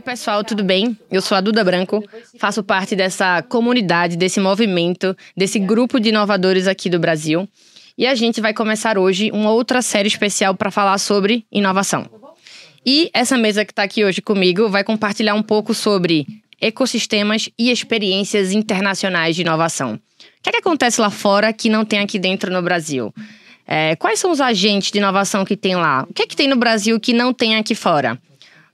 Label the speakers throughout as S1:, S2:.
S1: Oi, pessoal, tudo bem? Eu sou a Duda Branco, faço parte dessa comunidade, desse movimento, desse grupo de inovadores aqui do Brasil. E a gente vai começar hoje uma outra série especial para falar sobre inovação. E essa mesa que está aqui hoje comigo vai compartilhar um pouco sobre ecossistemas e experiências internacionais de inovação. O que, é que acontece lá fora que não tem aqui dentro no Brasil? É, quais são os agentes de inovação que tem lá? O que é que tem no Brasil que não tem aqui fora?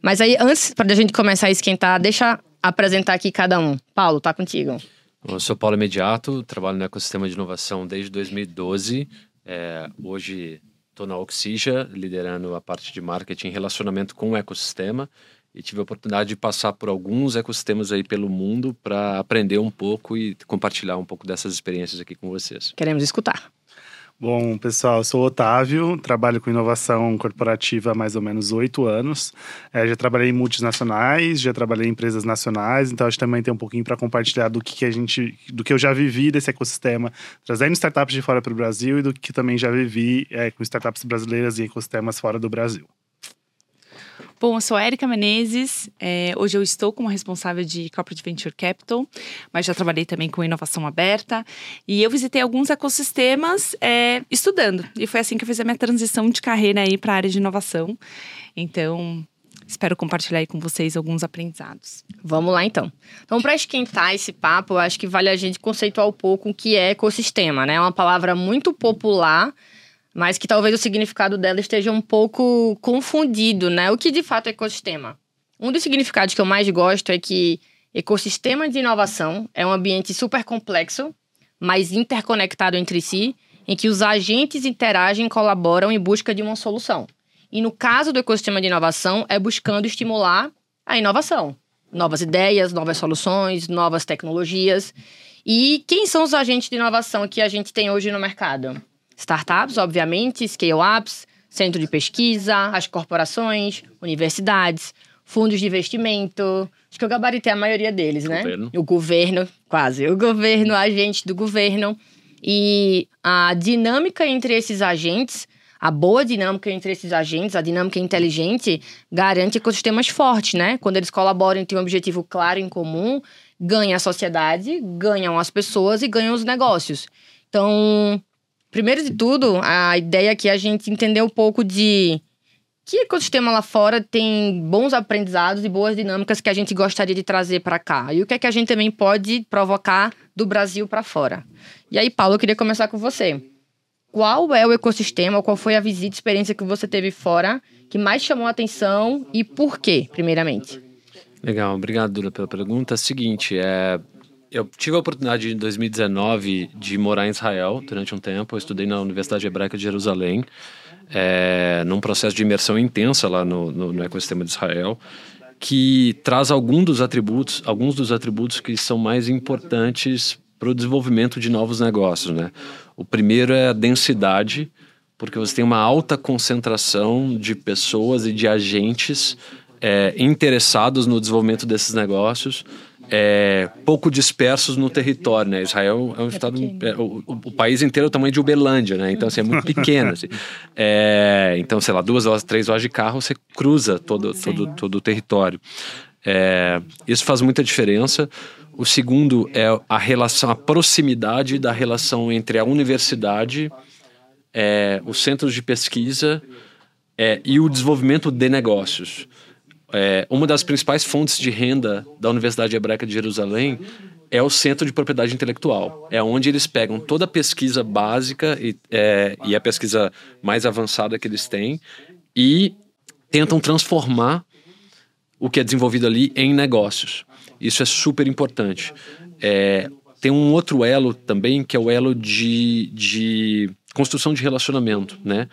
S1: Mas aí, antes para a gente começar a esquentar, deixa apresentar aqui cada um. Paulo, tá contigo.
S2: Eu sou Paulo Imediato, trabalho no ecossistema de inovação desde 2012. É, hoje estou na Oxija, liderando a parte de marketing e relacionamento com o ecossistema. E tive a oportunidade de passar por alguns ecossistemas aí pelo mundo para aprender um pouco e compartilhar um pouco dessas experiências aqui com vocês.
S1: Queremos escutar.
S3: Bom, pessoal, eu sou o Otávio, trabalho com inovação corporativa há mais ou menos oito anos. É, já trabalhei em multinacionais, já trabalhei em empresas nacionais, então acho que também tem um pouquinho para compartilhar do que, que, a gente, do que eu já vivi desse ecossistema, trazendo startups de fora para o Brasil e do que também já vivi é, com startups brasileiras e ecossistemas fora do Brasil.
S4: Bom, eu sou a Erika Menezes. É, hoje eu estou como responsável de Corporate Venture Capital, mas já trabalhei também com inovação aberta. E eu visitei alguns ecossistemas é, estudando. E foi assim que eu fiz a minha transição de carreira aí para a área de inovação. Então, espero compartilhar aí com vocês alguns aprendizados.
S1: Vamos lá então. Então, para esquentar esse papo, eu acho que vale a gente conceituar um pouco o que é ecossistema, né? É uma palavra muito popular mas que talvez o significado dela esteja um pouco confundido, né? O que de fato é ecossistema? Um dos significados que eu mais gosto é que ecossistema de inovação é um ambiente super complexo, mas interconectado entre si, em que os agentes interagem e colaboram em busca de uma solução. E no caso do ecossistema de inovação, é buscando estimular a inovação. Novas ideias, novas soluções, novas tecnologias. E quem são os agentes de inovação que a gente tem hoje no mercado? Startups, obviamente, scale-ups, centro de pesquisa, as corporações, universidades, fundos de investimento. Acho que eu gabaritei a maioria deles, né?
S2: Governo.
S1: O governo, quase. O governo, agente do governo. E a dinâmica entre esses agentes, a boa dinâmica entre esses agentes, a dinâmica inteligente, garante ecossistemas fortes, né? Quando eles colaboram e têm um objetivo claro em comum, ganha a sociedade, ganham as pessoas e ganham os negócios. Então, Primeiro de tudo, a ideia aqui é a gente entender um pouco de que ecossistema lá fora tem bons aprendizados e boas dinâmicas que a gente gostaria de trazer para cá. E o que é que a gente também pode provocar do Brasil para fora. E aí, Paulo, eu queria começar com você. Qual é o ecossistema, qual foi a visita, experiência que você teve fora que mais chamou a atenção e por quê, primeiramente?
S2: Legal, obrigado, Dura, pela pergunta. Seguinte, é, eu tive a oportunidade em 2019 de morar em Israel durante um tempo. Eu estudei na Universidade Hebraica de Jerusalém, é, num processo de imersão intensa lá no, no, no ecossistema de Israel, que traz alguns dos atributos, alguns dos atributos que são mais importantes para o desenvolvimento de novos negócios, né? O primeiro é a densidade, porque você tem uma alta concentração de pessoas e de agentes é, interessados no desenvolvimento desses negócios é, pouco dispersos no território, né? Israel é um é estado, é, o, o, país inteiro é o tamanho de Uberlândia, né? Então assim, é muito pequeno. Assim. É, então, sei lá, duas horas, três horas de carro, você cruza todo, todo, todo o território. É, isso faz muita diferença. O segundo é a relação, a proximidade da relação entre a universidade, é, os centros de pesquisa e o desenvolvimento de negócios. É, uma das principais fontes de renda da Universidade Hebraica de Jerusalém é o Centro de Propriedade Intelectual. É onde eles pegam toda a pesquisa básica e, é, e a pesquisa mais avançada que eles têm e tentam transformar o que é desenvolvido ali em negócios. Isso é super importante. É, tem um outro elo também, que é o elo de, de construção de relacionamento, né?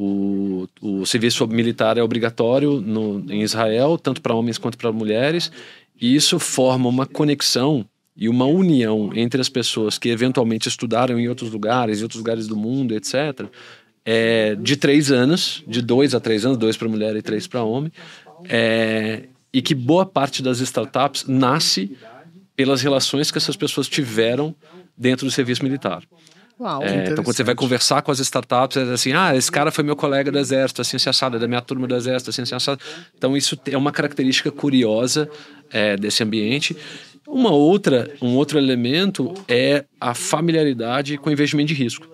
S2: O, o serviço militar é obrigatório no, em Israel, tanto para homens quanto para mulheres, e isso forma uma conexão e uma união entre as pessoas que eventualmente estudaram em outros lugares, em outros lugares do mundo, etc., é, de três anos, de dois a três anos, dois para mulher e três para homem, é, e que boa parte das startups nasce pelas relações que essas pessoas tiveram dentro do serviço militar.
S1: Uau.
S2: É, então, quando você vai conversar com as startups, é assim: ah, esse cara foi meu colega do exército, assim, assim, assado, é da minha turma do exército, assim, assim, assado. Então, isso é uma característica curiosa é, desse ambiente. Uma outra, um outro elemento é a familiaridade com investimento de risco,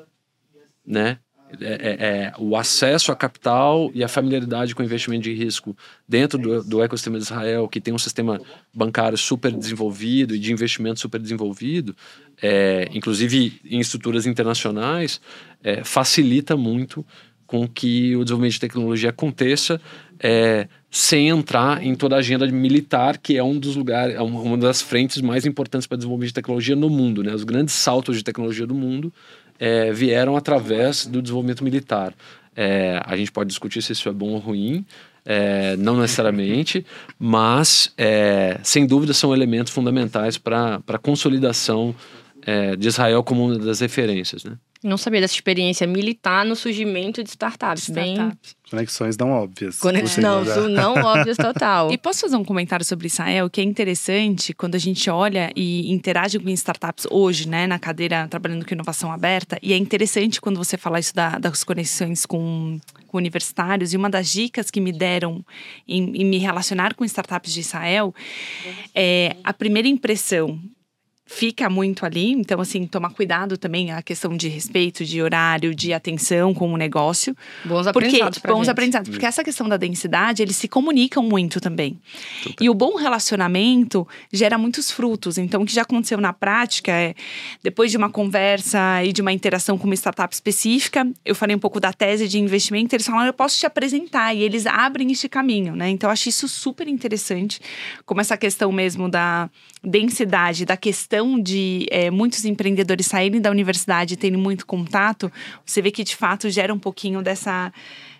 S2: né? É, é, é, o acesso a capital e a familiaridade com investimento de risco dentro do, do, ecossistema de Israel, que tem um sistema bancário super desenvolvido e de investimento super desenvolvido, é, inclusive em estruturas internacionais, é, facilita muito com que o desenvolvimento de tecnologia aconteça é, sem entrar em toda a agenda militar, que é um dos lugares, é uma das frentes mais importantes para desenvolvimento de tecnologia no mundo. Né? Os grandes saltos de tecnologia do mundo é, vieram através do desenvolvimento militar. É, a gente pode discutir se isso é bom ou ruim, é, não necessariamente, mas é, sem dúvida são elementos fundamentais para a consolidação é, de Israel como uma das referências. Né?
S1: Não sabia dessa experiência militar no surgimento de startups. Startup. Bem...
S3: Conexões não óbvias.
S1: Conex... Não, não óbvias total.
S4: e posso fazer um comentário sobre Israel, que é interessante quando a gente olha e interage com startups hoje, né, na cadeira trabalhando com inovação aberta. E é interessante quando você fala isso da, das conexões com, com, universitários. E uma das dicas que me deram em, em me relacionar com startups de Israel é a primeira impressão fica muito ali. Então, assim, tomar cuidado também a questão de respeito, de horário, de atenção com o negócio.
S1: Bons aprendizados.
S4: Porque, bons gente. aprendizados. Porque essa questão da densidade, eles se comunicam muito também. Super. E o bom relacionamento gera muitos frutos. Então, o que já aconteceu na prática é, depois de uma conversa e de uma interação com uma startup específica, eu falei um pouco da tese de investimento, eles falaram, eu posso te apresentar. E eles abrem este caminho, né? Então, eu acho isso super interessante. Como essa questão mesmo da densidade, da questão questão de é, muitos empreendedores saírem da universidade e terem muito contato, você vê que de fato gera um pouquinho dessa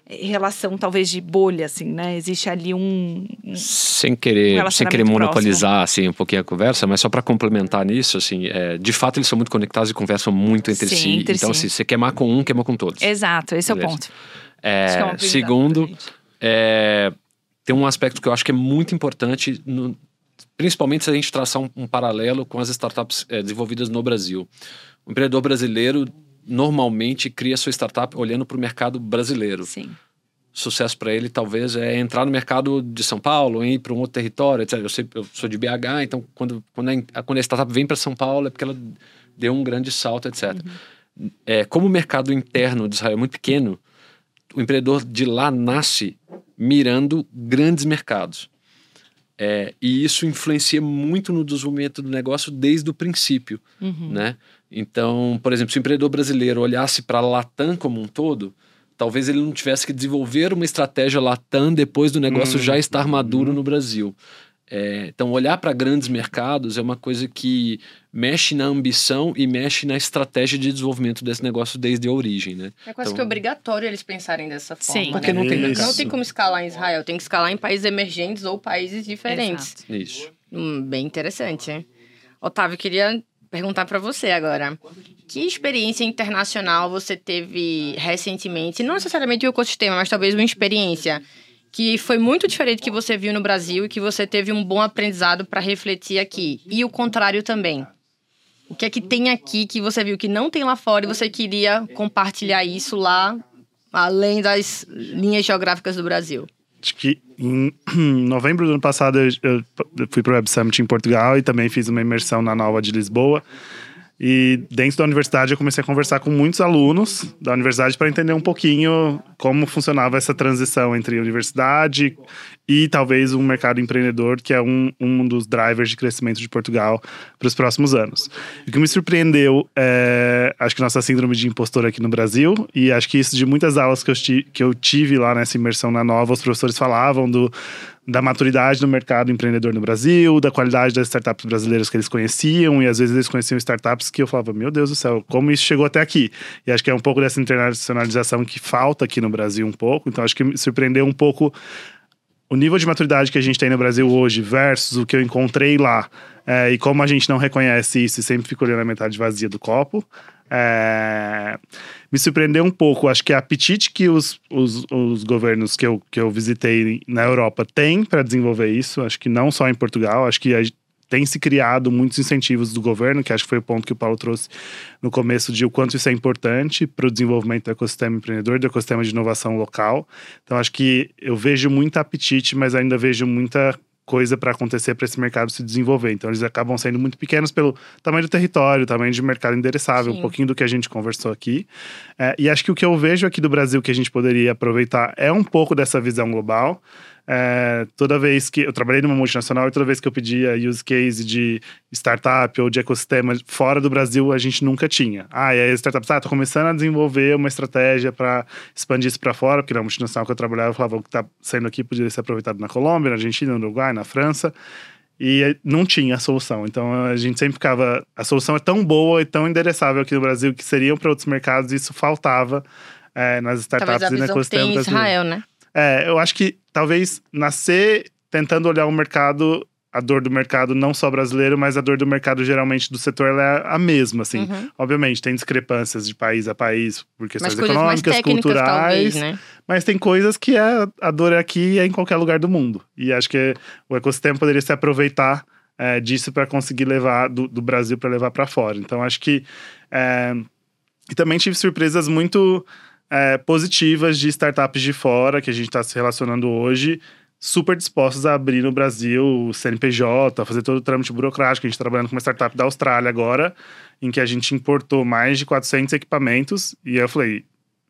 S4: é, relação talvez de bolha assim né? Existe ali um,
S2: sem querer um sem querer monopolizar assim um pouquinho a conversa mas só para complementar nisso assim é, de fato eles são muito conectados e conversam muito entre Sim, si. entre então si. assim você queimar com um queima com todos.
S4: Exato esse Beleza. é o ponto.
S2: É, é segundo é, tem um aspecto que eu acho que é muito importante no, principalmente se a gente traçar um, um paralelo com as startups é, desenvolvidas no Brasil. O empreendedor brasileiro normalmente cria sua startup olhando para o mercado brasileiro.
S4: Sim.
S2: Sucesso para ele talvez é entrar no mercado de São Paulo, ir para um outro território, etc. Eu, sei, eu sou de BH, então quando, quando, a, quando a startup vem para São Paulo é porque ela deu um grande salto, etc. Uhum. É, como o mercado interno de Israel é muito pequeno, o empreendedor de lá nasce mirando grandes mercados. É, e isso influencia muito no desenvolvimento do negócio desde o princípio, uhum. né? Então, por exemplo, se o empreendedor brasileiro olhasse para a Latam como um todo, talvez ele não tivesse que desenvolver uma estratégia Latam depois do negócio uhum. já estar maduro no Brasil. É, então, olhar para grandes mercados é uma coisa que mexe na ambição e mexe na estratégia de desenvolvimento desse negócio desde a origem, né?
S1: É quase
S2: então,
S1: que obrigatório eles pensarem dessa forma.
S4: Sim,
S1: né?
S2: porque não tem mercado.
S1: Não tem como escalar em Israel, tem que escalar em países emergentes ou países diferentes.
S4: Exato.
S2: Isso.
S1: Hum, bem interessante. Hein? Otávio, queria perguntar para você agora. Que experiência internacional você teve recentemente? Não necessariamente o ecossistema, mas talvez uma experiência que foi muito diferente que você viu no Brasil e que você teve um bom aprendizado para refletir aqui. E o contrário também. O que é que tem aqui que você viu que não tem lá fora e você queria compartilhar isso lá, além das linhas geográficas do Brasil?
S3: Acho que em novembro do ano passado eu fui para o Web Summit em Portugal e também fiz uma imersão na Nova de Lisboa. E dentro da universidade eu comecei a conversar com muitos alunos da universidade para entender um pouquinho como funcionava essa transição entre universidade e talvez um mercado empreendedor, que é um, um dos drivers de crescimento de Portugal para os próximos anos. O que me surpreendeu é, acho que nossa síndrome de impostor aqui no Brasil, e acho que isso de muitas aulas que eu, que eu tive lá nessa imersão na Nova, os professores falavam do da maturidade do mercado empreendedor no Brasil, da qualidade das startups brasileiras que eles conheciam, e às vezes eles conheciam startups que eu falava, meu Deus do céu, como isso chegou até aqui? E acho que é um pouco dessa internacionalização que falta aqui no Brasil um pouco, então acho que me surpreendeu um pouco o nível de maturidade que a gente tem no Brasil hoje versus o que eu encontrei lá, é, e como a gente não reconhece isso e sempre fica olhando a metade vazia do copo, é, me surpreendeu um pouco. Acho que a apetite que os, os, os governos que eu, que eu visitei na Europa têm para desenvolver isso, acho que não só em Portugal, acho que tem se criado muitos incentivos do governo, que acho que foi o ponto que o Paulo trouxe no começo de o quanto isso é importante para o desenvolvimento do ecossistema empreendedor, do ecossistema de inovação local. Então acho que eu vejo muito apetite, mas ainda vejo muita coisa para acontecer para esse mercado se desenvolver. Então eles acabam sendo muito pequenos pelo tamanho do território, tamanho de mercado endereçável, Sim. um pouquinho do que a gente conversou aqui. É, e acho que o que eu vejo aqui do Brasil que a gente poderia aproveitar é um pouco dessa visão global. É, toda vez que eu trabalhei numa multinacional e toda vez que eu pedia use case de startup ou de ecossistema fora do Brasil, a gente nunca tinha. Ah, e aí a startup, ah, tô começando a desenvolver uma estratégia para expandir isso para fora, porque na multinacional que eu trabalhava, eu falava que tá saindo aqui podia ser aproveitado na Colômbia, na Argentina, no Uruguai, na França. E não tinha a solução. Então a gente sempre ficava. A solução é tão boa e tão endereçável aqui no Brasil que seriam para outros mercados, e isso faltava é, nas startups
S1: Talvez a
S3: e ecossistema
S1: tem Israel, né?
S3: É, eu acho que talvez nascer tentando olhar o mercado, a dor do mercado não só brasileiro, mas a dor do mercado geralmente do setor ela é a mesma, assim. Uhum. Obviamente tem discrepâncias de país a país por questões econômicas, culturais, talvez, né? mas tem coisas que é a dor é aqui e é em qualquer lugar do mundo. E acho que o ecossistema poderia se aproveitar é, disso para conseguir levar do, do Brasil para levar para fora. Então acho que é, e também tive surpresas muito é, positivas de startups de fora que a gente está se relacionando hoje, super dispostas a abrir no Brasil o CNPJ, fazer todo o trâmite burocrático. A gente está trabalhando com uma startup da Austrália agora, em que a gente importou mais de 400 equipamentos. E eu falei,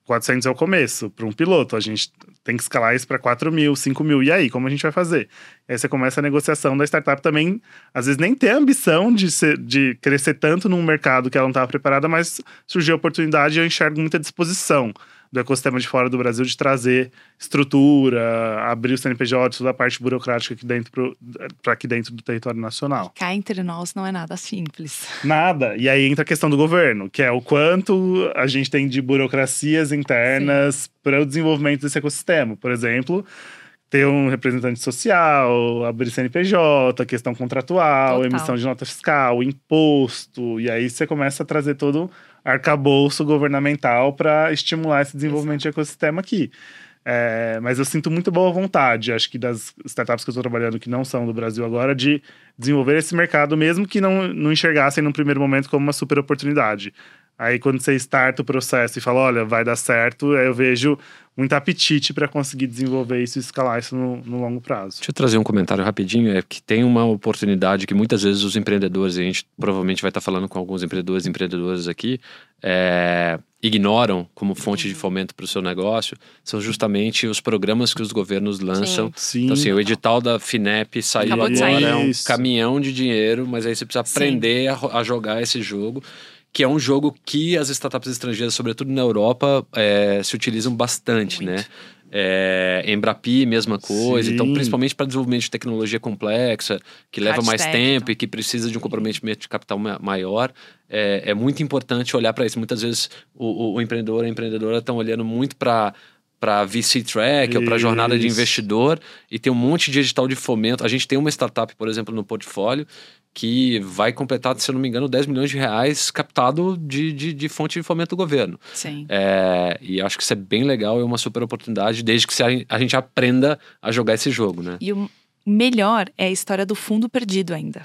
S3: 400 é o começo, para um piloto. A gente tem que escalar isso para 4 mil, 5 mil. E aí, como a gente vai fazer? Aí você começa a negociação da startup também, às vezes nem ter a ambição de, ser, de crescer tanto num mercado que ela não estava preparada, mas surgiu a oportunidade e eu enxergo muita disposição do ecossistema de fora do Brasil de trazer estrutura, abrir o CNPJ, toda a parte burocrática aqui dentro para aqui dentro do território nacional.
S4: Cá entre nós não é nada simples.
S3: Nada. E aí entra a questão do governo, que é o quanto a gente tem de burocracias internas para o desenvolvimento desse ecossistema. Por exemplo, ter um representante social, abrir CNPJ, questão contratual, Total. emissão de nota fiscal, imposto, e aí você começa a trazer todo arcabouço governamental para estimular esse desenvolvimento Exato. de ecossistema aqui. É, mas eu sinto muito boa vontade, acho que das startups que eu estou trabalhando que não são do Brasil agora, de desenvolver esse mercado, mesmo que não, não enxergassem num primeiro momento como uma super oportunidade. Aí quando você starta o processo e fala, olha, vai dar certo, eu vejo muito apetite para conseguir desenvolver isso e escalar isso no, no, longo prazo.
S2: Deixa eu trazer um comentário rapidinho, é que tem uma oportunidade que muitas vezes os empreendedores, e a gente provavelmente vai estar falando com alguns empreendedores e empreendedoras aqui, é, ignoram como fonte de fomento para o seu negócio, são justamente os programas que os governos lançam. Sim. Então, assim, o edital da FINEP saiu Acabou agora, é um caminhão de dinheiro, mas aí você precisa aprender a, a jogar esse jogo que é um jogo que as startups estrangeiras, sobretudo na Europa, é, se utilizam bastante, Muito. né? É, Embrapi, mesma coisa. Então, Sim. Então, principalmente para desenvolvimento de tecnologia complexa, que leva mais técnico. tempo e que precisa de um comprometimento de capital maior, é, é muito importante olhar para isso. Muitas vezes o, o, o empreendedor, a empreendedora estão olhando muito para para VC Track ou para jornada de investidor e tem um monte de edital de fomento. A gente tem uma startup, por exemplo, no portfólio que vai completar, se eu não me engano, 10 milhões de reais captado de, de, de fonte de fomento do governo.
S4: Sim.
S2: É, e acho que isso é bem legal, é uma super oportunidade, desde que a gente aprenda a jogar esse jogo, né?
S4: E o melhor é a história do fundo perdido ainda.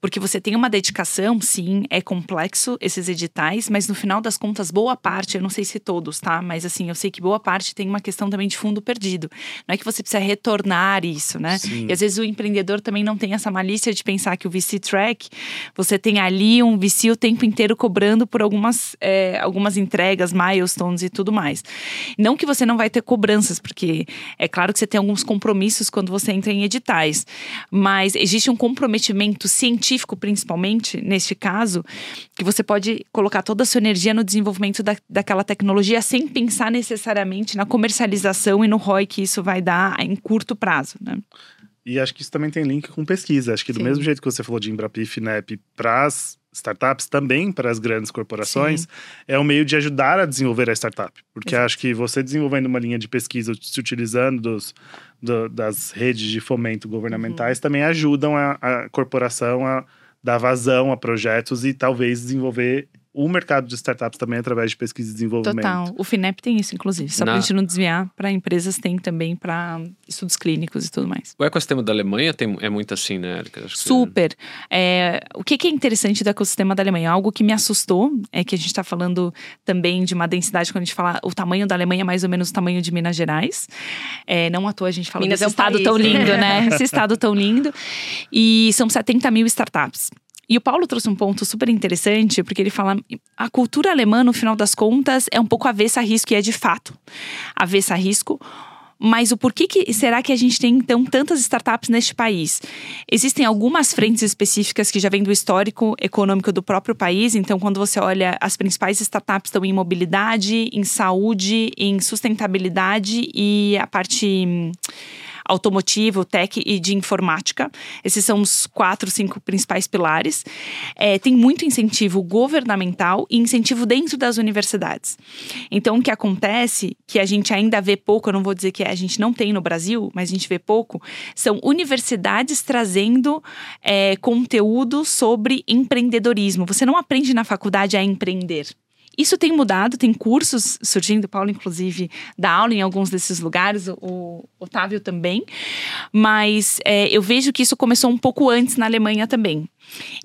S4: Porque você tem uma dedicação, sim, é complexo esses editais, mas no final das contas, boa parte, eu não sei se todos, tá? Mas assim, eu sei que boa parte tem uma questão também de fundo perdido. Não é que você precisa retornar isso, né? Sim. E às vezes o empreendedor também não tem essa malícia de pensar que o VC Track, você tem ali um VC o tempo inteiro cobrando por algumas, é, algumas entregas, milestones e tudo mais. Não que você não vai ter cobranças, porque é claro que você tem alguns compromissos quando você entra em editais, mas existe um comprometimento científico científico, principalmente, neste caso, que você pode colocar toda a sua energia no desenvolvimento da, daquela tecnologia sem pensar necessariamente na comercialização e no ROI que isso vai dar em curto prazo, né?
S3: E acho que isso também tem link com pesquisa. Acho que do Sim. mesmo jeito que você falou de Embrapi e FINEP para as startups, também para as grandes corporações, Sim. é um meio de ajudar a desenvolver a startup. Porque Exato. acho que você desenvolvendo uma linha de pesquisa, se utilizando dos, do, das redes de fomento governamentais, uhum. também ajudam a, a corporação a dar vazão a projetos e talvez desenvolver o mercado de startups também através de pesquisa e desenvolvimento.
S4: Total. O FINEP tem isso, inclusive. Só
S2: Na-
S4: pra gente não desviar, para empresas tem também para estudos clínicos e tudo mais.
S2: O ecossistema da Alemanha tem, é muito assim, né, Erika? Acho que-
S4: Super. É, o que, que é interessante do ecossistema da Alemanha? Algo que me assustou é que a gente está falando também de uma densidade, quando a gente fala o tamanho da Alemanha é mais ou menos o tamanho de Minas Gerais. É, não à toa a gente fala
S1: Minas
S4: desse
S1: é um
S4: estado
S1: país,
S4: tão
S1: né?
S4: lindo, né? Esse estado tão lindo. E são 70 mil startups. E o Paulo trouxe um ponto super interessante, porque ele fala: a cultura alemã, no final das contas, é um pouco avessa a risco, e é de fato avessa a risco. Mas o porquê que será que a gente tem então tantas startups neste país? Existem algumas frentes específicas que já vêm do histórico econômico do próprio país. Então, quando você olha, as principais startups estão em mobilidade, em saúde, em sustentabilidade e a parte automotivo, tech e de informática. Esses são os quatro, cinco principais pilares. É, tem muito incentivo governamental e incentivo dentro das universidades. Então, o que acontece, que a gente ainda vê pouco, eu não vou dizer que a gente não tem no Brasil, mas a gente vê pouco, são universidades trazendo é, conteúdo sobre empreendedorismo. Você não aprende na faculdade a empreender. Isso tem mudado, tem cursos surgindo, o Paulo, inclusive, dá aula em alguns desses lugares, o- Otávio também. Mas é, eu vejo que isso começou um pouco antes na Alemanha também.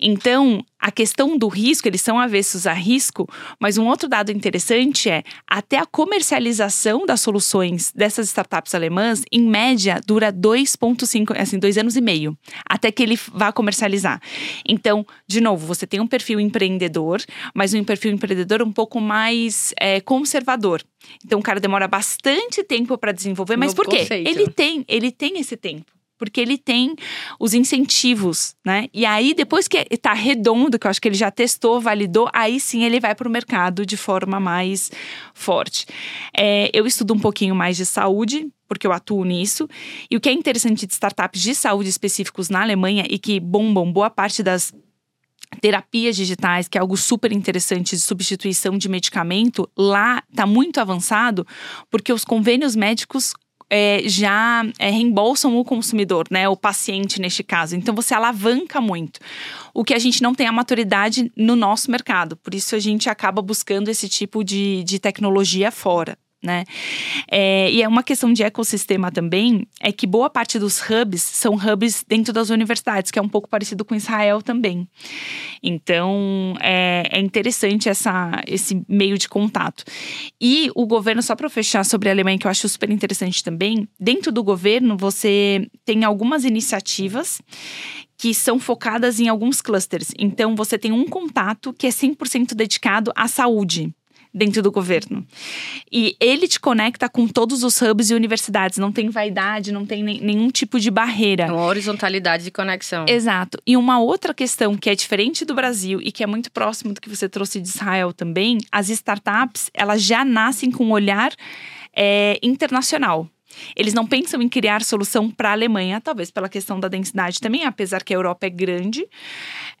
S4: Então, a questão do risco, eles são avessos a risco, mas um outro dado interessante é até a comercialização das soluções dessas startups alemãs, em média, dura 2,5, assim, dois anos e meio, até que ele vá comercializar. Então, de novo, você tem um perfil empreendedor, mas um perfil empreendedor um pouco mais é, conservador. Então, o cara demora bastante tempo para desenvolver, mas
S1: Novo
S4: por quê?
S1: conceito.
S4: Ele tem, ele tem esse tempo. Porque ele tem os incentivos, né? E aí, depois que tá redondo, que eu acho que ele já testou, validou, aí sim ele vai para o mercado de forma mais forte. É, eu estudo um pouquinho mais de saúde, porque eu atuo nisso. E o que é interessante de startups de saúde específicos na Alemanha e que bombam boa parte das terapias digitais, que é algo super interessante de substituição de medicamento, lá está muito avançado, porque os convênios médicos é, já é, reembolsam o consumidor, né? O paciente neste caso. Então você alavanca muito. O que a gente não tem a maturidade no nosso mercado. Por isso a gente acaba buscando esse tipo de, de tecnologia fora. Né? É, e é uma questão de ecossistema também, é que boa parte dos hubs são hubs dentro das universidades, que é um pouco parecido com Israel também. Então é, é interessante essa, esse meio de contato. E o governo, só para fechar sobre a Alemanha, que eu acho super interessante também, dentro do governo você tem algumas iniciativas que são focadas em alguns clusters. Então você tem um contato que é 100% dedicado à saúde dentro do governo. E ele te conecta com todos os hubs e universidades, não tem vaidade, não tem nem- nenhum tipo de barreira.
S1: Uma horizontalidade de conexão.
S4: Exato. E uma outra questão que é diferente do Brasil e que é muito próximo do que você trouxe de Israel também, as startups, elas já nascem com um olhar é, internacional. Eles não pensam em criar solução para a Alemanha, talvez pela questão da densidade também, apesar que a Europa é grande.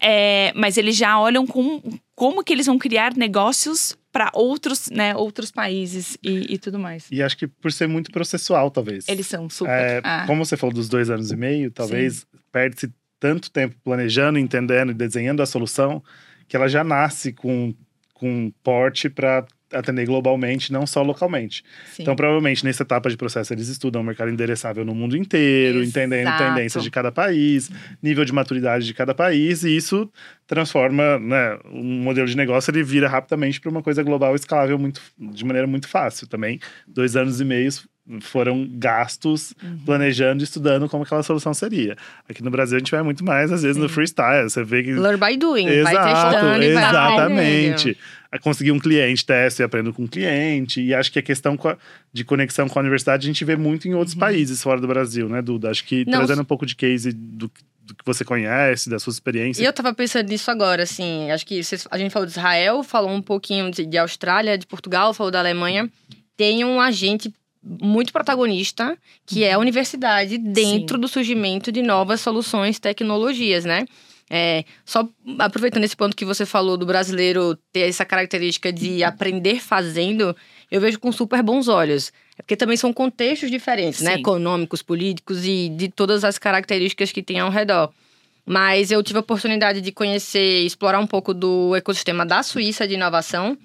S4: É, mas eles já olham com como que eles vão criar negócios para outros, né, outros países e, e tudo mais.
S3: E acho que por ser muito processual, talvez.
S4: Eles são super.
S3: É,
S4: ah,
S3: Como você falou dos dois anos e meio, talvez perde-se tanto tempo planejando, entendendo e desenhando a solução, que ela já nasce com, com porte para atender globalmente, não só localmente.
S4: sim.
S3: Então, provavelmente, nessa etapa de processo, eles estudam o mercado endereçável no mundo inteiro, entendendo
S4: Exato.
S3: tendências de cada país, nível de maturidade de cada país, e isso transforma, né, um modelo de negócio, ele vira rapidamente para uma coisa global escalável muito, de maneira muito fácil. Também, dois anos e meio foram gastos
S4: Uhum.
S3: planejando e estudando como aquela solução seria. Aqui no Brasil, a gente vai muito mais, às vezes, no freestyle. Você vê que
S1: Learn by doing. vai
S3: Exato,
S1: testando e vai
S3: exatamente. A Conseguir um cliente, teste e aprendo com um cliente. E acho que a questão de conexão com a universidade a gente vê muito em outros países fora do Brasil, né, Duda? Acho que
S1: Não,
S3: trazendo um pouco de case do, do que você conhece, da sua experiência.
S1: E eu tava pensando nisso agora, assim. Acho que a gente falou de Israel, falou um pouquinho de, de Austrália, de Portugal, falou da Alemanha. Tem um agente muito protagonista, que é a universidade, dentro do surgimento de novas soluções, tecnologias, né? É, só aproveitando esse ponto que você falou do brasileiro ter essa característica de aprender fazendo, eu vejo com super bons olhos. É porque também são contextos diferentes, né?
S4: Sim.
S1: Econômicos, políticos e de todas as características que tem ao redor. Mas eu tive a oportunidade de conhecer, explorar um pouco do ecossistema da Suíça de inovação.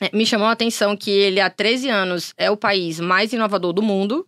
S1: É, me chamou a atenção que ele, há 13 anos, é o país mais inovador do mundo.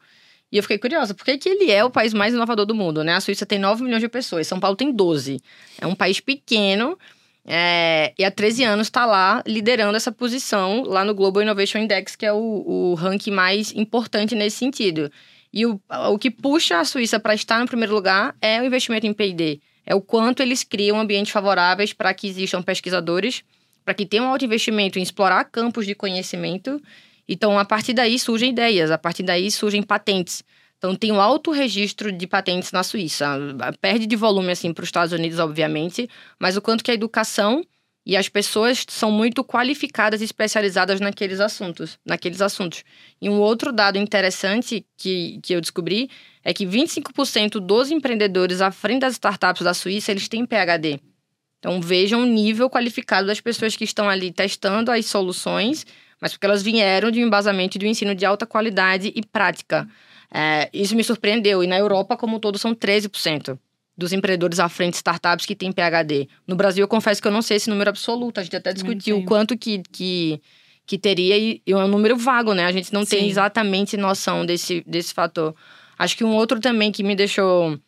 S1: E eu fiquei curiosa, por que, que ele é o país mais inovador do mundo, né? A Suíça tem 9 milhões de pessoas, São Paulo tem 12. É um país pequeno é, e há 13 anos está lá liderando essa posição lá no Global Innovation Index, que é o, o ranking mais importante nesse sentido. E o, o que puxa a Suíça para estar no primeiro lugar é o investimento em P&D. É o quanto eles criam ambientes favoráveis para que existam pesquisadores, para que tenham alto investimento em explorar campos de conhecimento. Então, a partir daí surgem ideias, a partir daí surgem patentes. Então, tem um alto registro de patentes na Suíça. Perde de volume, assim, para os Estados Unidos, obviamente, mas o quanto que a educação e as pessoas são muito qualificadas e especializadas naqueles assuntos, naqueles assuntos. E um outro dado interessante que, que eu descobri é que 25% dos empreendedores à frente das startups da Suíça, eles têm PhD. Então vejam o nível qualificado das pessoas que estão ali testando as soluções, mas porque elas vieram de um embasamento de um ensino de alta qualidade e prática. É, isso me surpreendeu. E na Europa, como um todo, são 13% dos empreendedores à frente de startups que têm PhD. No Brasil, eu confesso que eu não sei esse número absoluto. A gente até discutiu o quanto que, que, que teria e é um número vago, né? A gente não Sim. tem exatamente noção desse, desse fator. Acho que um outro também que me deixou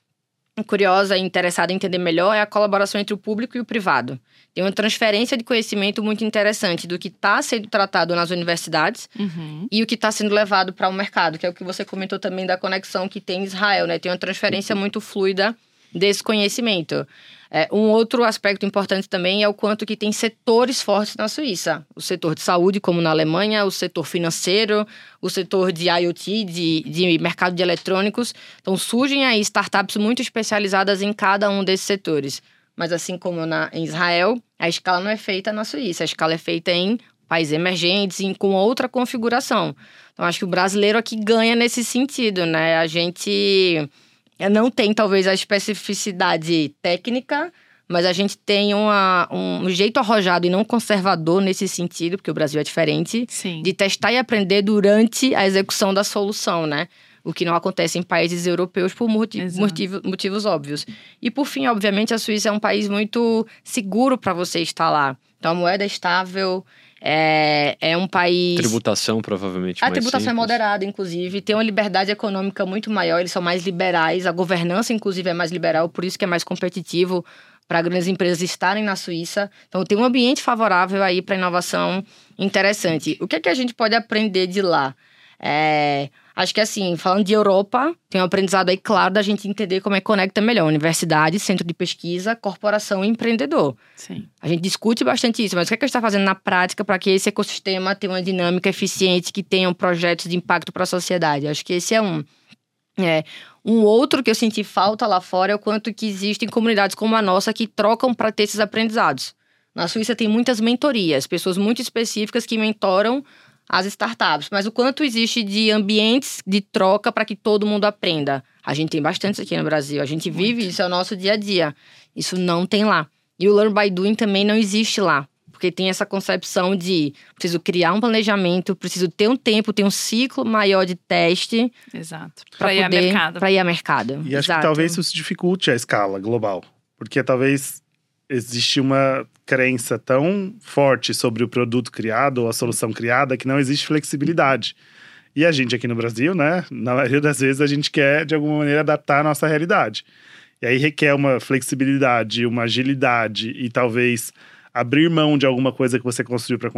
S1: curiosa e interessada em entender melhor é a colaboração entre o público e o privado. Tem uma transferência de conhecimento muito interessante do que está sendo tratado nas universidades uhum. e o que está sendo levado para o mercado, que é o que você comentou também da conexão que tem em Israel, né? Tem uma transferência muito fluida desse conhecimento. É, um outro aspecto importante também é o quanto que tem setores fortes na Suíça. O setor de saúde, como na Alemanha, o setor financeiro, o setor de IoT, de, de mercado de eletrônicos. Então, surgem aí startups muito especializadas em cada um desses setores. Mas assim como na, em Israel, a escala não é feita na Suíça. A escala é feita em países emergentes, em, com outra configuração. Então, acho que o brasileiro aqui ganha nesse sentido, né? A gente não tem talvez a especificidade técnica, mas a gente tem uma, um jeito arrojado e não conservador nesse sentido, porque o Brasil é diferente,
S4: Sim.
S1: de testar e aprender durante a execução da solução, né? O que não acontece em países europeus por motivo, motivos óbvios. E por fim, obviamente, a Suíça é um país muito seguro para você estar lá. Então a moeda é estável, é, é um país.
S2: Tributação, provavelmente.
S1: A tributação é simples. é moderada, inclusive. Tem uma liberdade econômica muito maior, eles são mais liberais. A governança, inclusive, é mais liberal, por isso que é mais competitivo para grandes empresas estarem na Suíça. Então, tem um ambiente favorável aí para inovação interessante. O que, é que a gente pode aprender de lá? É, Acho que assim, falando de Europa, tem um aprendizado aí claro da gente entender como é que conecta melhor universidade, centro de pesquisa, corporação e empreendedor.
S4: Sim.
S1: A gente discute bastante isso, mas o que, é que a gente está fazendo na prática para que esse ecossistema tenha uma dinâmica eficiente, que tenham projetos de impacto para a sociedade? Acho que esse é um. É, um outro que eu senti falta lá fora é o quanto que existem comunidades como a nossa que trocam para ter esses aprendizados. Na Suíça tem muitas mentorias, pessoas muito específicas que mentoram as startups, mas o quanto existe de ambientes de troca para que todo mundo aprenda. A gente tem bastante aqui no Brasil, a gente vive Muito. isso, é o nosso dia a dia. Isso não tem lá. E o Learn by Doing também não existe lá. Porque tem essa concepção de preciso criar um planejamento, preciso ter um tempo, ter um ciclo maior de teste.
S4: Exato. Para ir ao mercado.
S1: Para ir ao mercado.
S3: E Exato. acho que talvez isso dificulte a escala global. Porque talvez existe uma crença tão forte sobre o produto criado ou a solução criada que não existe flexibilidade. E a gente aqui no Brasil, né, na maioria das vezes a gente quer de alguma maneira adaptar a nossa realidade. E aí requer uma flexibilidade, uma agilidade e talvez abrir mão de alguma coisa que você construiu para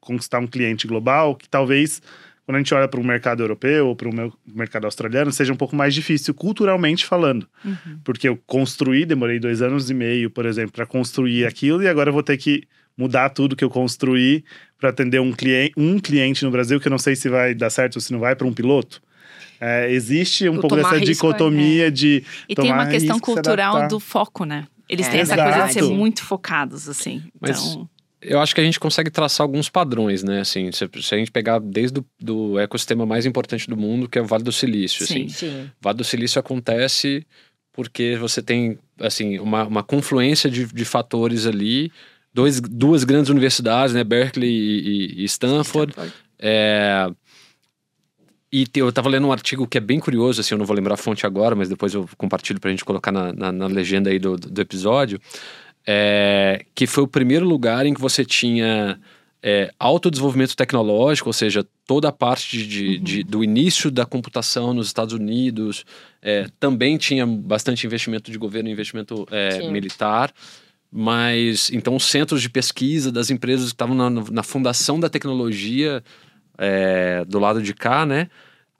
S3: conquistar um cliente global, que talvez quando a gente olha para o mercado europeu ou para o mercado australiano, seja um pouco mais difícil, culturalmente falando. Uhum. Porque eu construí, demorei dois anos e meio, por exemplo, para construir aquilo, e agora eu vou ter que mudar tudo que eu construí para atender um cliente, um cliente no Brasil, que eu não sei se vai dar certo ou se não vai, para um piloto. É, existe um o pouco dessa risco, dicotomia é. de.
S4: E tem uma questão cultural do foco, né? Eles é, têm essa exato. coisa de ser muito focados, assim.
S2: Mas, então eu acho que a gente consegue traçar alguns padrões, né? Assim, se, se a gente pegar desde o do ecossistema mais importante do mundo, que é o Vale do Silício. Sim, assim. sim. O Vale do Silício acontece porque você tem assim uma, uma confluência de, de fatores ali, dois, duas grandes universidades, né? Berkeley e, e Stanford. Stanford. É, e eu estava lendo um artigo que é bem curioso, assim, eu não vou lembrar a fonte agora, mas depois eu compartilho para a gente colocar na, na, na, legenda aí do, do episódio, é, que foi o primeiro lugar em que você tinha é, autodesenvolvimento tecnológico, ou seja, toda a parte de, uhum. de, do início da computação nos Estados Unidos, é, também tinha bastante investimento de governo, investimento é, militar, mas então os centros de pesquisa das empresas que estavam na, na fundação da tecnologia é, do lado de cá, né?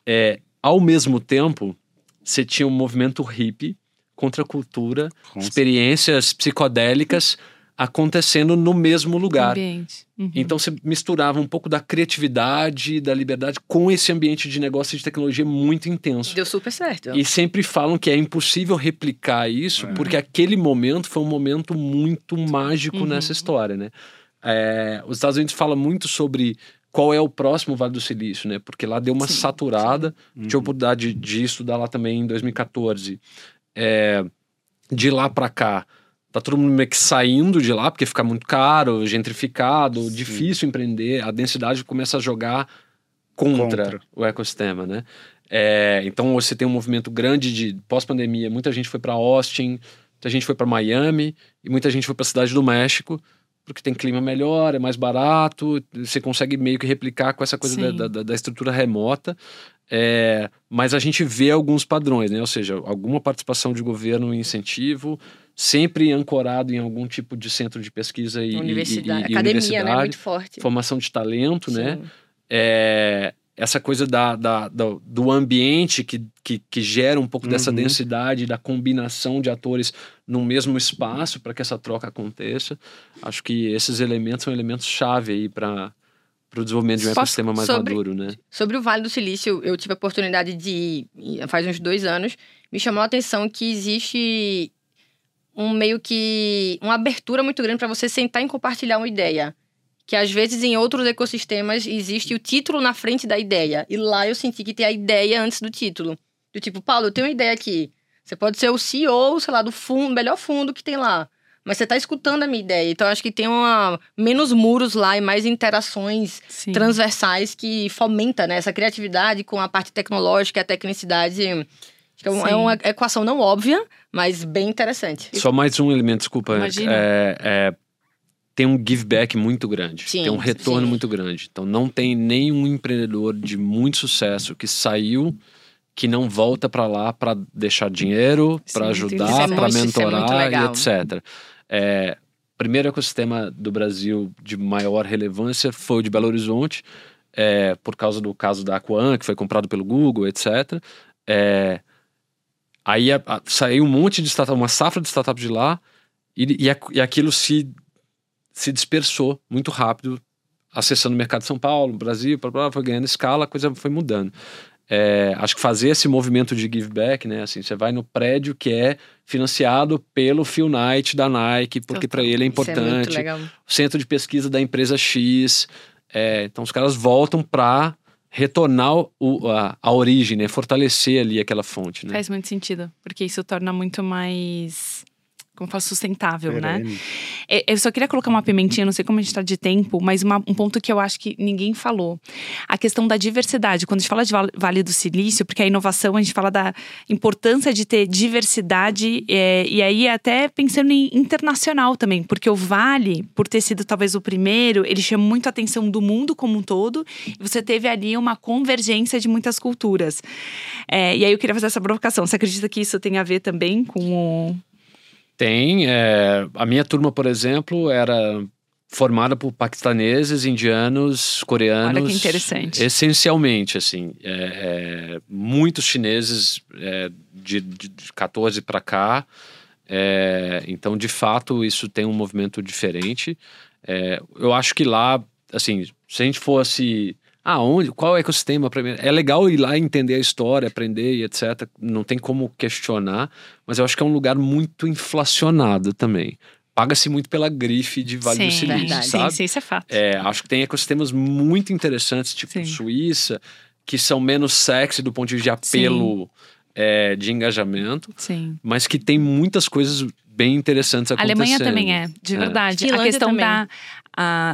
S2: É, ao mesmo tempo, você tinha um movimento hippie contra a cultura, Com experiências psicodélicas acontecendo no mesmo lugar. Uhum. Então você misturava um pouco da criatividade, da liberdade com esse ambiente de negócio e de tecnologia muito intenso.
S1: Deu super certo.
S2: E sempre falam que é impossível replicar isso, é. porque aquele momento foi um momento muito mágico uhum. nessa história, né? É, os Estados Unidos falam muito sobre qual é o próximo Vale do Silício, né? Porque lá deu uma sim, saturada. Sim. Tive a uhum. oportunidade de, de, estudar lá também em 2014. É, de lá para cá, tá todo mundo meio que saindo de lá, porque fica muito caro, gentrificado, sim. difícil empreender. A densidade começa a jogar contra, contra. o ecossistema, né? É, então você tem um movimento grande de pós-pandemia. Muita gente foi para Austin, muita gente foi para Miami e muita gente foi para a cidade do México porque tem clima melhor, é mais barato, você consegue meio que replicar com essa coisa da, da, da, estrutura remota. É, mas a gente vê alguns padrões, né? Ou seja, alguma participação de governo em incentivo, sempre ancorado em algum tipo de centro de pesquisa e
S1: universidade,
S2: e, e,
S1: academia,
S2: universidade,
S1: né? Muito forte.
S2: Formação de talento, né? Sim. né? É, essa coisa da, da, do, do ambiente que, que, que, gera um pouco uhum. dessa densidade, da combinação de atores no mesmo espaço para que essa troca aconteça. Acho que esses elementos são elementos chave aí para para o desenvolvimento de um ecossistema mais sobre, maduro, né?
S1: Sobre o Vale do Silício, eu tive a oportunidade de ir faz uns dois anos. Me chamou a atenção que existe um meio que uma abertura muito grande para você sentar e compartilhar uma ideia que às vezes em outros ecossistemas existe o título na frente da ideia. E lá eu senti que tem a ideia antes do título. Do tipo, Paulo, eu tenho uma ideia aqui. Você pode ser o CEO, sei lá, do fundo, melhor fundo que tem lá. Mas você está escutando a minha ideia. Então, acho que tem uma, menos muros lá e mais interações Sim. transversais que fomenta né, essa criatividade com a parte tecnológica e a tecnicidade. É, é uma equação não óbvia, mas bem interessante.
S2: Só mais um elemento, desculpa. Imagina. É, é tem um give back muito grande, sim, tem um retorno sim. muito grande. Então não tem nenhum empreendedor de muito sucesso que saiu que não volta para lá para deixar dinheiro, para ajudar, é para é mentorar e etc. É, primeiro ecossistema do Brasil de maior relevância foi o de Belo Horizonte, é, por causa do caso da Aquan, que foi comprado pelo Google, etc. É, aí a, a, saiu um monte de startup, uma safra de startups de lá, e, e, e aquilo se se dispersou muito rápido, acessando o mercado de São Paulo, Brasil, blá, blá, foi ganhando escala, a coisa foi mudando. É, acho que fazer esse movimento de give back, né? Assim, você vai no prédio que é financiado pelo Phil Knight da Nike, porque para ele é, é importante. É o centro de pesquisa da empresa X. É, então os caras voltam para retornar o, a, a origem, né? Fortalecer ali aquela fonte. Né?
S4: Faz muito sentido, porque isso torna muito mais como fala, sustentável, né? É, eu só queria colocar uma pimentinha, não sei como a gente tá de tempo, mas uma, um ponto que eu acho que ninguém falou. A questão da diversidade. Quando a gente fala de Vale do Silício, porque a inovação, a gente fala da importância de ter diversidade, é, e aí até pensando em internacional também, porque o Vale, por ter sido talvez o primeiro, ele chama muito a atenção do mundo como um todo, e você teve ali uma convergência de muitas culturas. É, e aí eu queria fazer essa provocação. Você acredita que isso tem a ver também com o
S2: tem. É, a minha turma, por exemplo, era formada por paquistaneses, indianos, coreanos.
S4: Olha que interessante.
S2: Essencialmente, assim. É, é, muitos chineses é, de, de 14 para cá. É, então, de fato, isso tem um movimento diferente. É, eu acho que lá, assim, se a gente fosse aonde, qual é o ecossistema para mim. É legal ir lá entender a história, aprender e etc. Não tem como questionar, mas eu acho que é um lugar muito inflacionado também. Paga-se muito pela grife de Vale sim, do Silício, verdade. sabe?
S4: Sim, sim, isso é fato.
S2: É, acho que tem ecossistemas muito interessantes, tipo sim. Suíça, que são menos sexy do ponto de vista de apelo é, de engajamento,
S4: sim.
S2: mas que tem muitas coisas bem interessantes
S4: A
S2: acontecendo.
S4: Alemanha também é, de
S2: É.
S4: verdade. A
S1: Finlândia
S4: questão
S1: também.
S4: da.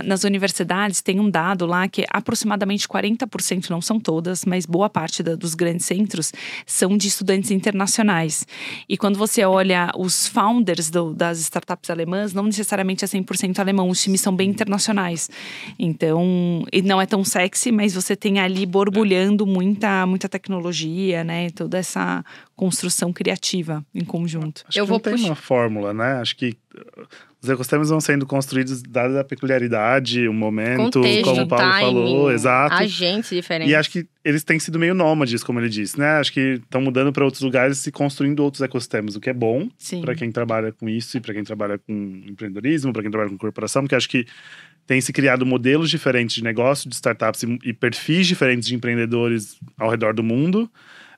S4: Nas universidades tem um dado lá que aproximadamente 40%, não são todas, mas boa parte da- dos grandes centros são de estudantes internacionais. E quando você olha os founders do- das startups alemãs, não necessariamente é 100% alemão, os times são bem internacionais. Então, e não é tão sexy, mas você tem ali borbulhando muita, muita tecnologia, né? Toda essa construção criativa em conjunto.
S3: Acho
S1: Eu
S3: que
S1: vou
S3: não tem
S1: puxar-
S3: uma fórmula, né? Acho que os ecossistemas vão sendo construídos dada a peculiaridade, o momento,
S1: Contexto,
S3: como o Paulo
S1: timing,
S3: falou, exato.
S1: agentes diferentes.
S3: E acho que eles têm sido meio nômades, como ele disse, né? Acho que estão mudando para outros lugares e construindo outros ecossistemas, o que é bom para quem trabalha com isso e para quem trabalha com empreendedorismo, para quem trabalha com corporação, porque acho que tem se criado modelos diferentes de negócio, de startups e perfis diferentes de empreendedores ao redor do mundo.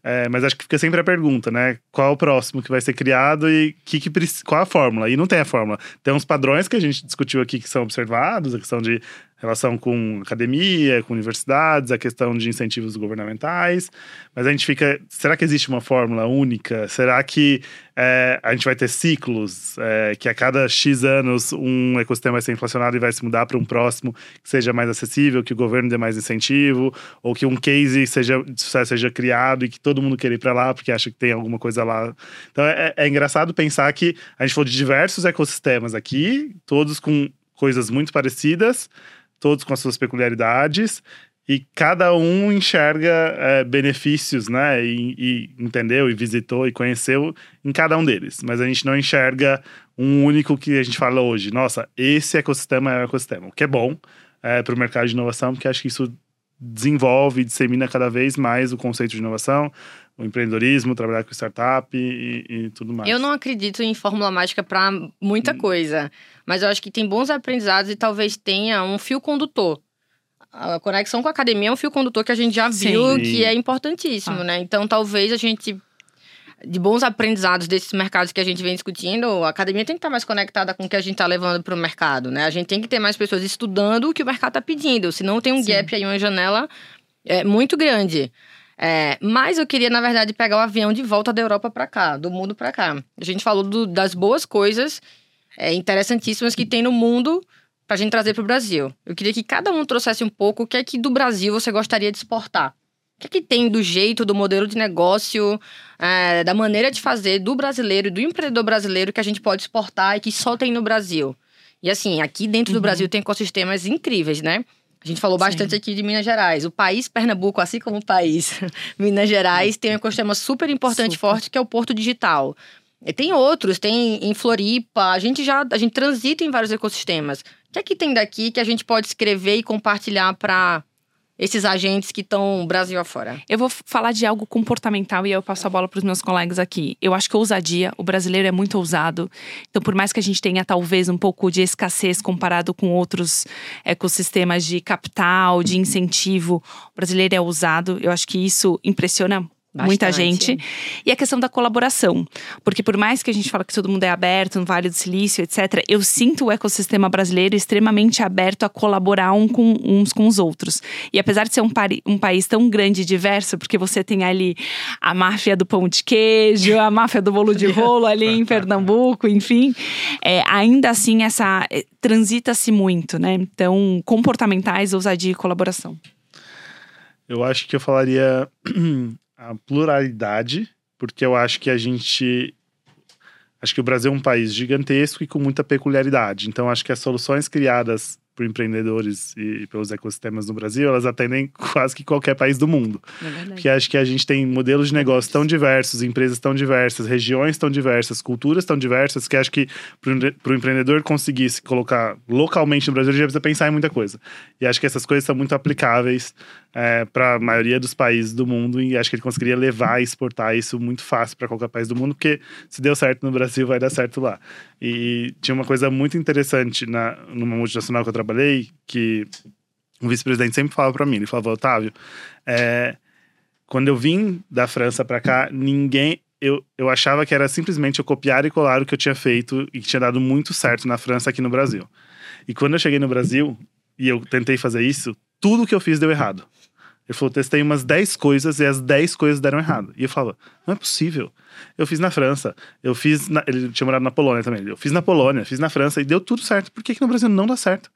S3: É, mas acho que fica sempre a pergunta, né? Qual é o próximo que vai ser criado e que que, qual a fórmula? E não tem a fórmula. Tem uns padrões que a gente discutiu aqui que são observados, a questão de relação com academia, com universidades, a questão de incentivos governamentais. Mas a gente fica. Será que existe uma fórmula única? Será que é, a gente vai ter ciclos? é, que a cada X anos um ecossistema vai ser inflacionado e vai se mudar para um próximo que seja mais acessível, que o governo dê mais incentivo, ou que um case seja, de sucesso seja criado e que todo mundo queira ir para lá porque acha que tem alguma coisa lá. Então é, é engraçado pensar que a gente falou de diversos ecossistemas aqui, todos com coisas muito parecidas, todos com as suas peculiaridades. E cada um enxerga é, benefícios, né? E, e entendeu, e visitou, e conheceu em cada um deles. Mas a gente não enxerga um único que a gente fala hoje. Nossa, esse ecossistema é o ecossistema. O que é bom é, para o mercado de inovação, porque acho que isso desenvolve e dissemina cada vez mais o conceito de inovação, o empreendedorismo, trabalhar com startup e, e tudo mais.
S1: Eu não acredito em fórmula mágica para muita
S3: Hum.
S1: coisa, mas eu acho que tem bons aprendizados e talvez tenha um fio condutor. A conexão com a academia é um fio condutor que a gente já
S4: Sim.
S1: viu que é importantíssimo,
S4: Ah.
S1: né? Então talvez a gente de bons aprendizados desses mercados que a gente vem discutindo, a academia tem que estar mais conectada com o que a gente está levando para o mercado, né? A gente tem que ter mais pessoas estudando o que o mercado está pedindo, senão tem um
S4: Sim.
S1: gap aí, uma janela é, muito grande. É, mas eu queria, na verdade, pegar o avião de volta da Europa para cá, do mundo para cá. A gente falou do- das boas coisas é, interessantíssimas que tem no mundo pra gente trazer pro Brasil. Eu queria que cada um trouxesse um pouco o que é que do Brasil você gostaria de exportar. O que é que tem do jeito, do modelo de negócio, é, da maneira de fazer do brasileiro e do empreendedor brasileiro que a gente pode exportar e que só tem no Brasil? E assim, aqui dentro do
S4: Uhum.
S1: Brasil tem ecossistemas incríveis, né? A gente falou bastante
S4: Sim.
S1: aqui de Minas Gerais. O país Pernambuco, assim como o país Minas Gerais, tem um ecossistema super importante,
S4: Super.
S1: forte, que é o Porto Digital. E tem outros, tem em Floripa, a gente já a gente transita em vários ecossistemas. O que é que tem daqui que a gente pode escrever e compartilhar para esses agentes que estão Brasil afora?
S4: Eu vou falar de algo comportamental e eu passo a bola para os meus colegas aqui. Eu acho que ousadia, o brasileiro é muito ousado. Então, por mais que a gente tenha talvez um pouco de escassez comparado com outros ecossistemas de capital, de incentivo, o brasileiro é ousado. Eu acho que isso impressiona muita
S1: Bastante.
S4: gente. E a questão da colaboração. Porque por mais que a gente fala que todo mundo é aberto no Vale do Silício, etc., eu sinto o ecossistema brasileiro extremamente aberto a colaborar um com, uns com os outros. E apesar de ser um, pari- um país tão grande e diverso, porque você tem ali a máfia do pão de queijo, a máfia do bolo de rolo ali em Pernambuco, enfim, é, ainda assim essa é, transita-se muito, né? Então, comportamentais, ousadia e colaboração.
S3: Eu acho que eu falaria a pluralidade, porque eu acho que a gente. Acho que o Brasil é um país gigantesco e com muita peculiaridade. Então, acho que as soluções criadas por empreendedores e pelos ecossistemas no Brasil, elas atendem quase que qualquer país do mundo. Porque acho que a gente tem modelos de negócio tão diversos, empresas tão diversas, regiões tão diversas, culturas tão diversas, que acho que para o empreendedor conseguir se colocar localmente no Brasil, ele já precisa pensar em muita coisa. E acho que essas coisas são muito aplicáveis para a maioria dos países do mundo e acho que ele conseguiria levar e exportar isso muito fácil para qualquer país do mundo, porque se deu certo no Brasil, vai dar certo lá. E tinha uma coisa muito interessante na, numa multinacional que eu trabalhei, que o vice-presidente sempre falava para mim, ele falava, Otávio, é, quando eu vim da França para cá, ninguém. Eu, eu achava que era simplesmente eu copiar e colar o que eu tinha feito e que tinha dado muito certo na França aqui no Brasil. E quando eu cheguei no Brasil e eu tentei fazer isso, tudo que eu fiz deu errado. Ele falou: testei umas 10 coisas e as 10 coisas deram errado. E eu falava: não é possível. Eu fiz na França, eu fiz. Na... Ele tinha morado na Polônia também. Eu fiz na Polônia, fiz na França e deu tudo certo. Por que, que no Brasil não dá certo?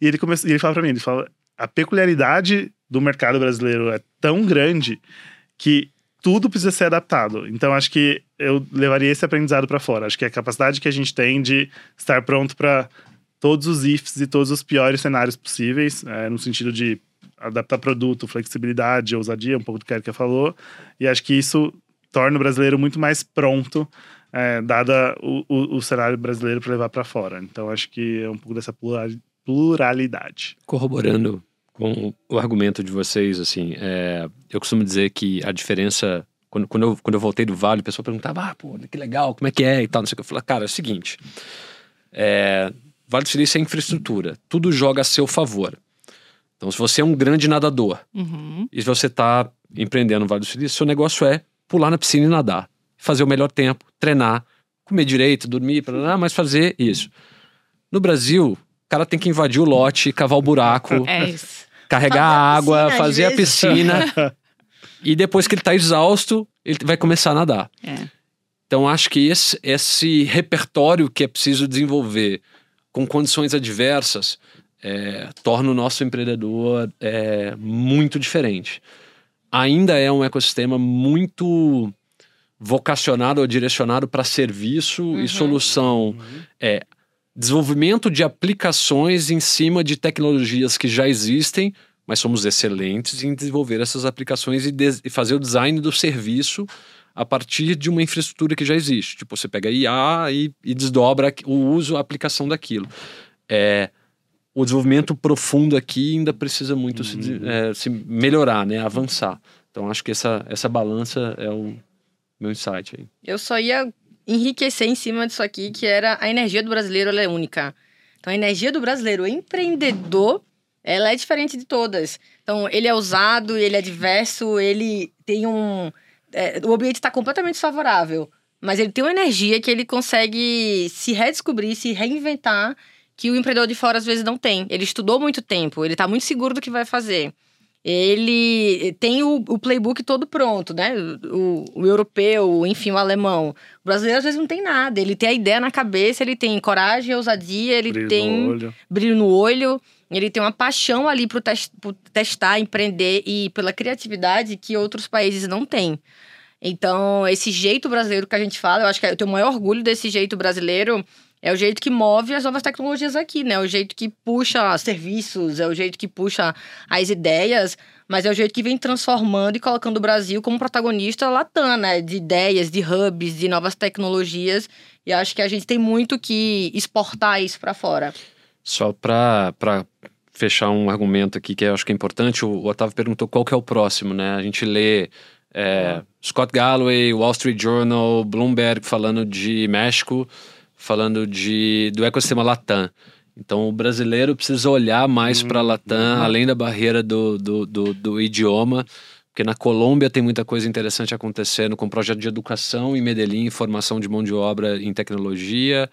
S3: E ele começou, e ele fala pra mim: ele fala, a peculiaridade do mercado brasileiro é tão grande que tudo precisa ser adaptado. Então acho que eu levaria esse aprendizado para fora. Acho que a capacidade que a gente tem de estar pronto para todos os ifs e todos os piores cenários possíveis, é, no sentido de adaptar produto, flexibilidade, ousadia, um pouco do que a Erika falou. E acho que isso torna o brasileiro muito mais pronto, é, dada o, o, o, cenário brasileiro para levar para fora. Então acho que é um pouco dessa pluralidade.
S2: Corroborando com o argumento de vocês, assim, é, eu costumo dizer que a diferença quando, quando, eu, quando eu voltei do Vale, o pessoal perguntava, ah, pô, que legal, como é que é e tal, não sei o que. Eu falei, cara, é o seguinte, é, Vale do Silício é infraestrutura, tudo joga a seu favor. Então, se você é um grande nadador uhum. e você está empreendendo no Vale do Silício, seu negócio é pular na piscina e nadar, fazer o melhor tempo, treinar, comer direito, dormir, mas fazer isso. No Brasil, o cara tem que invadir o lote, cavar o buraco, é carregar a água, piscina, fazer a piscina. e depois que ele está exausto, ele vai começar a nadar. É. Então, acho que esse, esse repertório que é preciso desenvolver com condições adversas é, torna o nosso empreendedor é, muito diferente. Ainda é um ecossistema muito vocacionado ou direcionado para serviço uhum. e solução. Uhum. É, desenvolvimento de aplicações em cima de tecnologias que já existem, mas somos excelentes em desenvolver essas aplicações e, e fazer o design do serviço a partir de uma infraestrutura que já existe. Tipo, você pega IA e, e desdobra o uso, a aplicação daquilo. É, o desenvolvimento profundo aqui ainda precisa muito uhum. se, é, se, melhorar, né? Avançar. Então, acho que essa, essa balança é o meu insight aí.
S1: Eu só ia enriquecer em cima disso aqui, que era a energia do brasileiro, ela é única. Então, a energia do brasileiro empreendedor, ela é diferente de todas. Então, ele é usado, ele é diverso, ele tem um... É, o ambiente está completamente favorável, mas ele tem uma energia que ele consegue se redescobrir, se reinventar que o empreendedor de fora às vezes não tem. Ele estudou muito tempo, ele está muito seguro do que vai fazer. Ele tem o, o playbook todo pronto, né? O, o, europeu, enfim, o alemão. O brasileiro às vezes não tem nada. Ele tem a ideia na cabeça, ele tem coragem, ousadia, ele brilho tem no brilho no olho. Ele tem uma paixão ali para test, testar, empreender e pela criatividade que outros países não têm. Então, esse jeito brasileiro que a gente fala, eu acho que eu tenho o maior orgulho desse jeito brasileiro é o jeito que move as novas tecnologias aqui, né? É o jeito que puxa serviços, é o jeito que puxa as ideias, mas é o jeito que vem transformando e colocando o Brasil como protagonista latam, né? De ideias, de hubs, de novas tecnologias. E acho que a gente tem muito que exportar isso para fora.
S2: Só para fechar um argumento aqui que eu acho que é importante, o Otávio perguntou qual que é o próximo, né? A gente lê é, Scott Galloway, Wall Street Journal, Bloomberg falando de México falando de, do ecossistema Latam. Então o brasileiro precisa olhar mais para Latam, uhum. além da barreira do, do, do, do, idioma, porque na Colômbia tem muita coisa interessante acontecendo com projeto de educação em Medellín, formação de mão de obra em tecnologia.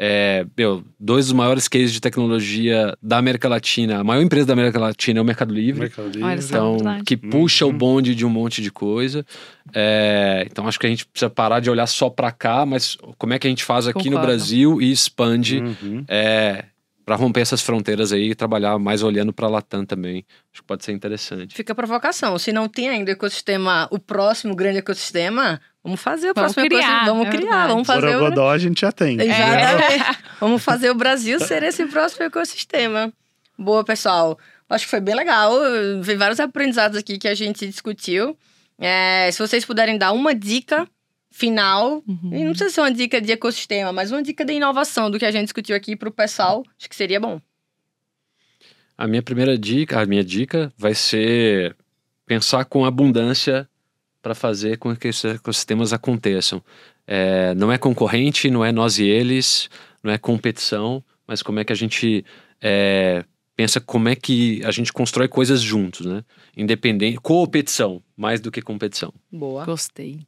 S2: É, meu, dois dos maiores cases de tecnologia da América Latina, a maior empresa da América Latina é o Mercado Livre. Mercado Livre. Então, que puxa uhum. o bonde de um monte de coisa. É, então, acho que a gente precisa parar de olhar só para cá, mas como é que a gente faz aqui Concordo. no Brasil e expande uhum. é, para romper essas fronteiras aí e trabalhar mais olhando para a Latam também. Acho que pode ser interessante.
S1: Fica a provocação. Se não tem ainda ecossistema, o próximo grande ecossistema, Vamos fazer o vamos próximo criar, Vamos é criar, verdade. vamos fazer
S3: Borogodó o... a gente já tem.
S1: Exatamente. É. vamos fazer o Brasil ser esse próximo ecossistema. Boa, pessoal. Acho que foi bem legal. Vi vários aprendizados aqui que a gente discutiu. É, se vocês puderem dar uma dica final, uhum. e não precisa ser uma dica de ecossistema, mas uma dica de inovação do que a gente discutiu aqui para o pessoal, acho que seria bom.
S2: A minha primeira dica, a minha dica vai ser pensar com abundância para fazer com que esses ecossistemas aconteçam. É, não é concorrente, não é nós e eles, não é competição, mas como é que a gente é, pensa como é que a gente constrói coisas juntos, né? Independente, competição, mais do que competição.
S4: Boa. Gostei.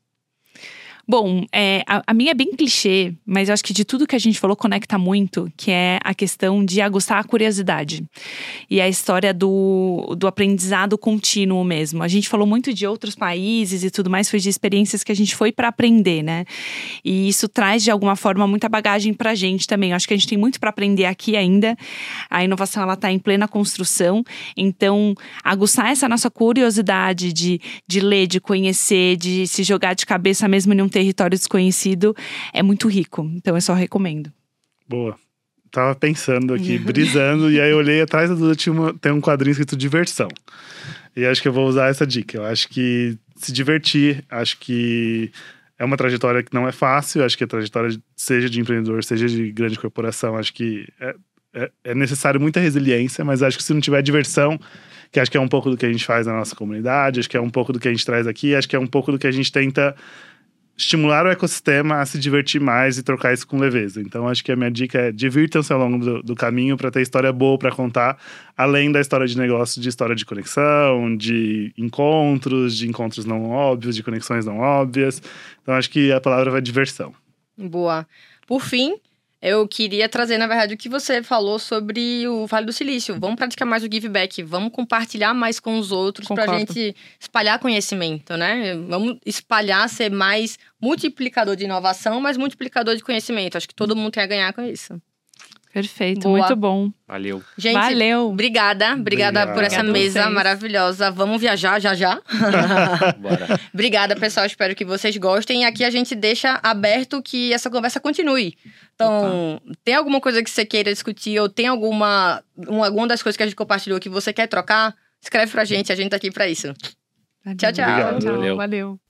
S4: Bom, é, a, a, minha é bem clichê, mas eu acho que de tudo que a gente falou conecta muito, que é a questão de aguçar a curiosidade. E a história do, do aprendizado contínuo mesmo. A gente falou muito de outros países e tudo mais, foi de experiências que a gente foi para aprender, né? E isso traz, de alguma forma, muita bagagem pra gente também. Eu acho que a gente tem muito para aprender aqui ainda. A inovação, ela tá em plena construção. Então, aguçar essa nossa curiosidade de, de ler, de conhecer, de se jogar de cabeça mesmo em um território desconhecido é muito rico. Então eu só recomendo.
S3: Boa. Tava pensando aqui, brisando, e aí eu olhei atrás da Duda, tinha uma, tem um quadrinho escrito diversão. E acho que eu vou usar essa dica. Eu acho que se divertir, acho que é uma trajetória que não é fácil. Acho que a trajetória, seja de empreendedor, seja de grande corporação, acho que é, é, é necessário muita resiliência, mas acho que se não tiver diversão, que acho que é um pouco do que a gente faz na nossa comunidade, acho que é um pouco do que a gente traz aqui, acho que é um pouco do que a gente tenta estimular o ecossistema a se divertir mais e trocar isso com leveza. Então, acho que a minha dica é divirtam-se ao longo do, do caminho para ter história boa para contar, além da história de negócio, de história de conexão, de encontros, de encontros não óbvios, de conexões não óbvias. Então, acho que a palavra vai diversão.
S1: Boa. Por fim, eu queria trazer, na verdade, o que você falou sobre o Vale do Silício. Vamos praticar mais o give back, vamos compartilhar mais com os outros para a gente espalhar conhecimento, né? Vamos espalhar, ser mais multiplicador de inovação, mas multiplicador de conhecimento. Acho que todo mundo tem a ganhar com isso.
S4: Perfeito, Boa. muito bom.
S2: Valeu.
S1: Gente,
S4: Valeu.
S1: Obrigada, obrigada por essa mesa maravilhosa. Vamos viajar já já.
S2: Bora.
S1: obrigada, pessoal. Espero que vocês gostem. E aqui a gente deixa aberto que essa conversa continue. Então, Opa. tem alguma coisa que você queira discutir ou tem alguma uma, alguma das coisas que a gente compartilhou que você quer trocar? Escreve pra gente, a gente tá aqui pra isso.
S4: Tchau, tchau.
S3: Obrigado.
S4: tchau. Valeu. Valeu.